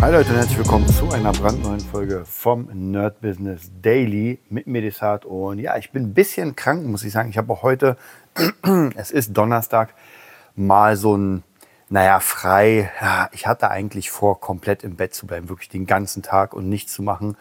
Hi Leute und herzlich willkommen zu einer brandneuen Folge vom Nerd Business Daily mit Medisat. Und ja, ich bin ein bisschen krank, muss ich sagen. Ich habe heute, es ist Donnerstag, mal so ein, naja, frei. Ich hatte eigentlich vor, komplett im Bett zu bleiben, wirklich den ganzen Tag und nichts zu machen.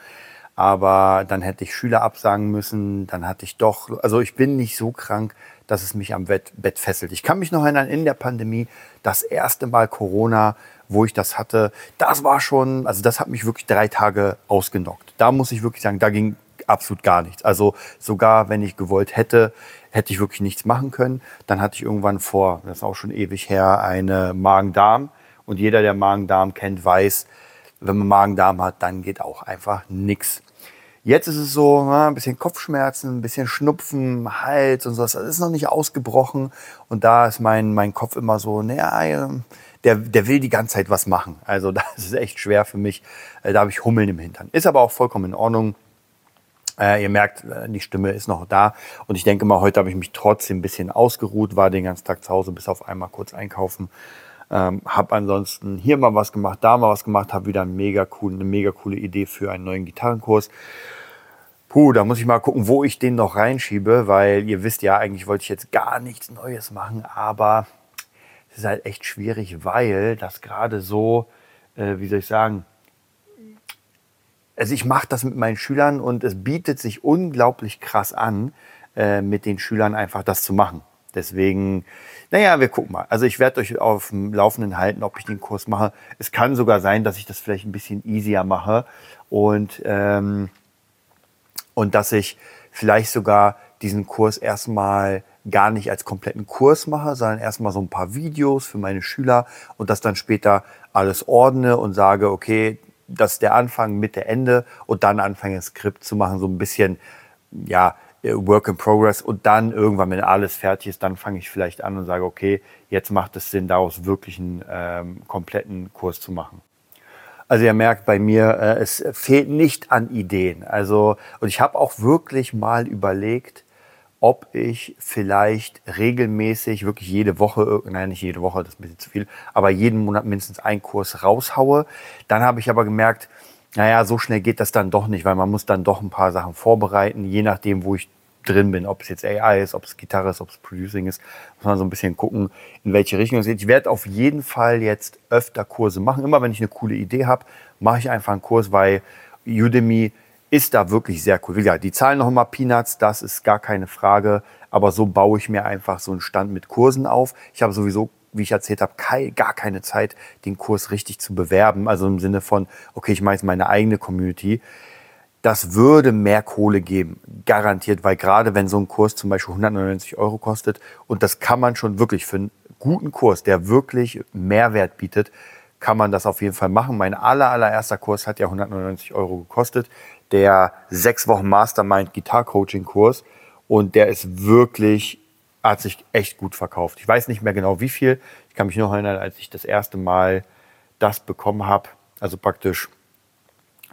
Aber dann hätte ich Schüler absagen müssen, dann hatte ich doch, also ich bin nicht so krank, dass es mich am Bett, Bett fesselt. Ich kann mich noch erinnern, in der Pandemie, das erste Mal Corona, wo ich das hatte, das war schon, also das hat mich wirklich drei Tage ausgenockt. Da muss ich wirklich sagen, da ging absolut gar nichts. Also sogar wenn ich gewollt hätte, hätte ich wirklich nichts machen können. Dann hatte ich irgendwann vor, das ist auch schon ewig her, eine Magen-Darm. Und jeder, der Magen-Darm kennt, weiß, wenn man Magen-Darm hat, dann geht auch einfach nichts. Jetzt ist es so, ein bisschen Kopfschmerzen, ein bisschen Schnupfen, Hals und sowas. Das ist noch nicht ausgebrochen. Und da ist mein, mein Kopf immer so, naja, der, der will die ganze Zeit was machen. Also das ist echt schwer für mich. Äh, da habe ich Hummeln im Hintern. Ist aber auch vollkommen in Ordnung. Äh, ihr merkt, äh, die Stimme ist noch da. Und ich denke mal, heute habe ich mich trotzdem ein bisschen ausgeruht, war den ganzen Tag zu Hause, bis auf einmal kurz einkaufen. Ähm, habe ansonsten hier mal was gemacht, da mal was gemacht, habe wieder mega cool, eine mega coole Idee für einen neuen Gitarrenkurs. Puh, da muss ich mal gucken, wo ich den noch reinschiebe, weil ihr wisst ja, eigentlich wollte ich jetzt gar nichts Neues machen, aber es ist halt echt schwierig, weil das gerade so, äh, wie soll ich sagen, also ich mache das mit meinen Schülern und es bietet sich unglaublich krass an, äh, mit den Schülern einfach das zu machen. Deswegen, naja, wir gucken mal. Also ich werde euch auf dem Laufenden halten, ob ich den Kurs mache. Es kann sogar sein, dass ich das vielleicht ein bisschen easier mache und, ähm, und dass ich vielleicht sogar diesen Kurs erstmal gar nicht als kompletten Kurs mache, sondern erstmal so ein paar Videos für meine Schüler und das dann später alles ordne und sage, okay, das ist der Anfang, Mitte, Ende und dann anfange ein Skript zu machen, so ein bisschen, ja, Work in Progress und dann irgendwann, wenn alles fertig ist, dann fange ich vielleicht an und sage, okay, jetzt macht es Sinn, daraus wirklich einen ähm, kompletten Kurs zu machen. Also ihr merkt bei mir, äh, es fehlt nicht an Ideen. Also und ich habe auch wirklich mal überlegt, ob ich vielleicht regelmäßig, wirklich jede Woche, nein, nicht jede Woche, das ist ein bisschen zu viel, aber jeden Monat mindestens einen Kurs raushaue. Dann habe ich aber gemerkt, naja, so schnell geht das dann doch nicht, weil man muss dann doch ein paar Sachen vorbereiten, je nachdem, wo ich drin bin, ob es jetzt AI ist, ob es Gitarre ist, ob es Producing ist, muss man so ein bisschen gucken, in welche Richtung es geht. Ich werde auf jeden Fall jetzt öfter Kurse machen. Immer wenn ich eine coole Idee habe, mache ich einfach einen Kurs, weil Udemy ist da wirklich sehr cool. Wie gesagt, die zahlen noch immer Peanuts, das ist gar keine Frage, aber so baue ich mir einfach so einen Stand mit Kursen auf. Ich habe sowieso wie ich erzählt habe, gar keine Zeit, den Kurs richtig zu bewerben. Also im Sinne von, okay, ich mache jetzt meine eigene Community. Das würde mehr Kohle geben, garantiert, weil gerade wenn so ein Kurs zum Beispiel 199 Euro kostet und das kann man schon wirklich für einen guten Kurs, der wirklich Mehrwert bietet, kann man das auf jeden Fall machen. Mein aller, allererster Kurs hat ja 199 Euro gekostet. Der sechs Wochen Mastermind Gitar Coaching Kurs. Und der ist wirklich hat sich echt gut verkauft. Ich weiß nicht mehr genau wie viel. Ich kann mich noch erinnern, als ich das erste Mal das bekommen habe, also praktisch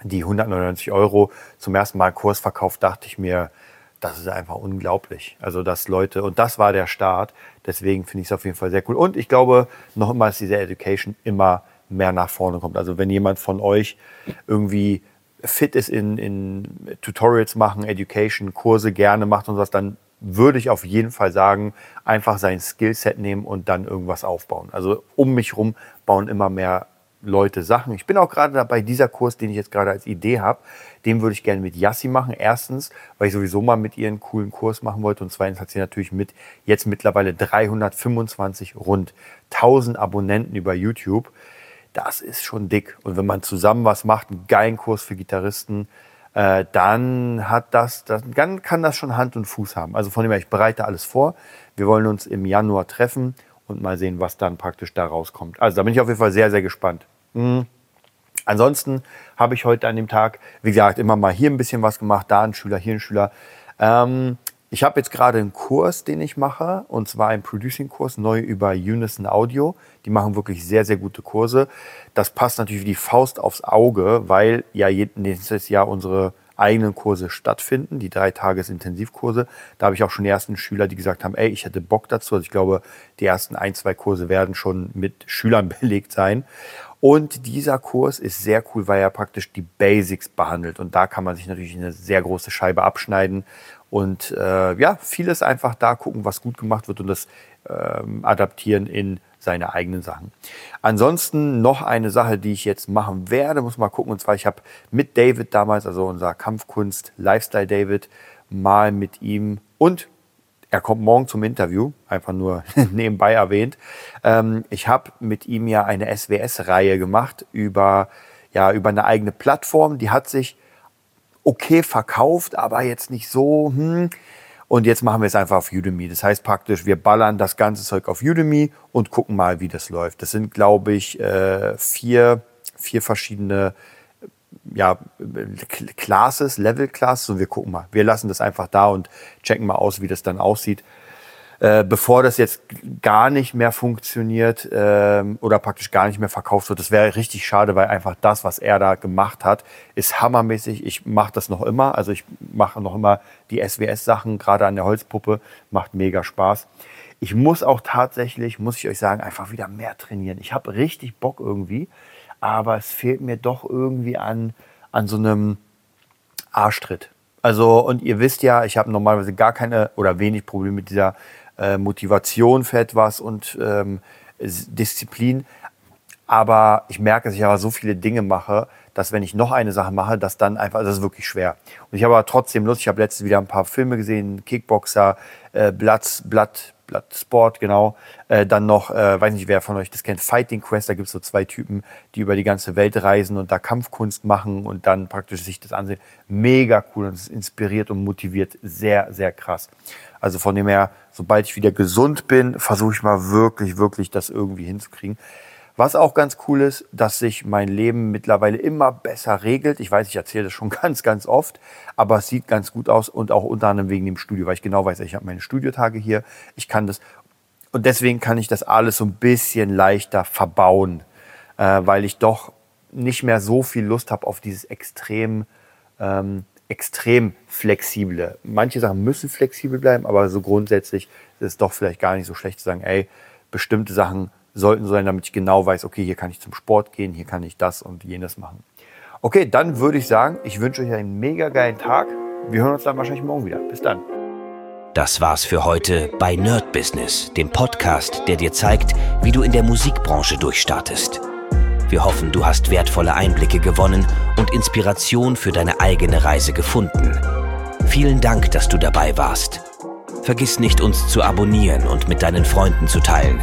die 199 Euro zum ersten Mal Kurs verkauft, dachte ich mir, das ist einfach unglaublich. Also, dass Leute, und das war der Start. Deswegen finde ich es auf jeden Fall sehr cool. Und ich glaube noch immer, dass diese Education immer mehr nach vorne kommt. Also, wenn jemand von euch irgendwie fit ist in, in Tutorials machen, Education, Kurse gerne macht und was, dann würde ich auf jeden Fall sagen, einfach sein Skillset nehmen und dann irgendwas aufbauen. Also um mich herum bauen immer mehr Leute Sachen. Ich bin auch gerade dabei, dieser Kurs, den ich jetzt gerade als Idee habe, den würde ich gerne mit Yassi machen. Erstens, weil ich sowieso mal mit ihr einen coolen Kurs machen wollte. Und zweitens hat sie natürlich mit jetzt mittlerweile 325 rund 1000 Abonnenten über YouTube. Das ist schon dick. Und wenn man zusammen was macht, einen geilen Kurs für Gitarristen, äh, dann hat das, das, dann kann das schon Hand und Fuß haben. Also von dem her, ich bereite alles vor. Wir wollen uns im Januar treffen und mal sehen, was dann praktisch da rauskommt. Also da bin ich auf jeden Fall sehr, sehr gespannt. Mhm. Ansonsten habe ich heute an dem Tag, wie gesagt, immer mal hier ein bisschen was gemacht, da ein Schüler, hier ein Schüler. Ähm, Ich habe jetzt gerade einen Kurs, den ich mache, und zwar einen Producing-Kurs neu über Unison Audio. Die machen wirklich sehr, sehr gute Kurse. Das passt natürlich wie die Faust aufs Auge, weil ja nächstes Jahr unsere eigenen Kurse stattfinden, die drei Tages Intensivkurse. Da habe ich auch schon die ersten Schüler, die gesagt haben, ey, ich hätte Bock dazu. Also ich glaube, die ersten ein, zwei Kurse werden schon mit Schülern belegt sein. Und dieser Kurs ist sehr cool, weil er praktisch die Basics behandelt. Und da kann man sich natürlich eine sehr große Scheibe abschneiden und äh, ja, vieles einfach da gucken, was gut gemacht wird und das ähm, adaptieren in seine eigenen Sachen. Ansonsten noch eine Sache, die ich jetzt machen werde, muss mal gucken. Und zwar, ich habe mit David damals, also unser Kampfkunst Lifestyle David, mal mit ihm und er kommt morgen zum Interview, einfach nur nebenbei erwähnt. Ähm, ich habe mit ihm ja eine SWS-Reihe gemacht über, ja, über eine eigene Plattform. Die hat sich okay verkauft, aber jetzt nicht so. Hm. Und jetzt machen wir es einfach auf Udemy. Das heißt praktisch, wir ballern das ganze Zeug auf Udemy und gucken mal, wie das läuft. Das sind, glaube ich, äh, vier, vier verschiedene ja, Classes, Level Classes und wir gucken mal. Wir lassen das einfach da und checken mal aus, wie das dann aussieht. Äh, bevor das jetzt gar nicht mehr funktioniert ähm, oder praktisch gar nicht mehr verkauft wird. Das wäre richtig schade, weil einfach das, was er da gemacht hat, ist hammermäßig. Ich mache das noch immer. Also ich mache noch immer die SWS-Sachen, gerade an der Holzpuppe. Macht mega Spaß. Ich muss auch tatsächlich, muss ich euch sagen, einfach wieder mehr trainieren. Ich habe richtig Bock irgendwie, aber es fehlt mir doch irgendwie an, an so einem Arschtritt. Also, und ihr wisst ja, ich habe normalerweise gar keine oder wenig Probleme mit dieser äh, Motivation für etwas und ähm, Disziplin. Aber ich merke, dass ich aber so viele Dinge mache, dass wenn ich noch eine Sache mache, dass dann einfach, das ist wirklich schwer. Und ich habe aber trotzdem Lust. Ich habe letztens wieder ein paar Filme gesehen, Kickboxer, äh, Blood, Blood, Bloodsport, genau. Äh, dann noch, äh, weiß nicht, wer von euch das kennt, Fighting Quest. Da gibt es so zwei Typen, die über die ganze Welt reisen und da Kampfkunst machen und dann praktisch sich das ansehen. Mega cool und es inspiriert und motiviert sehr, sehr krass. Also von dem her, sobald ich wieder gesund bin, versuche ich mal wirklich, wirklich das irgendwie hinzukriegen. Was auch ganz cool ist, dass sich mein Leben mittlerweile immer besser regelt. Ich weiß, ich erzähle das schon ganz, ganz oft, aber es sieht ganz gut aus und auch unter anderem wegen dem Studio, weil ich genau weiß, ich habe meine Studiotage hier, ich kann das und deswegen kann ich das alles so ein bisschen leichter verbauen, äh, weil ich doch nicht mehr so viel Lust habe auf dieses extrem, ähm, extrem flexible. Manche Sachen müssen flexibel bleiben, aber so grundsätzlich ist es doch vielleicht gar nicht so schlecht zu sagen, ey, bestimmte Sachen sollten sein, damit ich genau weiß, okay, hier kann ich zum Sport gehen, hier kann ich das und jenes machen. Okay, dann würde ich sagen, ich wünsche euch einen mega geilen Tag. Wir hören uns dann wahrscheinlich morgen wieder. Bis dann. Das war's für heute bei Nerd Business, dem Podcast, der dir zeigt, wie du in der Musikbranche durchstartest. Wir hoffen, du hast wertvolle Einblicke gewonnen und Inspiration für deine eigene Reise gefunden. Vielen Dank, dass du dabei warst. Vergiss nicht, uns zu abonnieren und mit deinen Freunden zu teilen.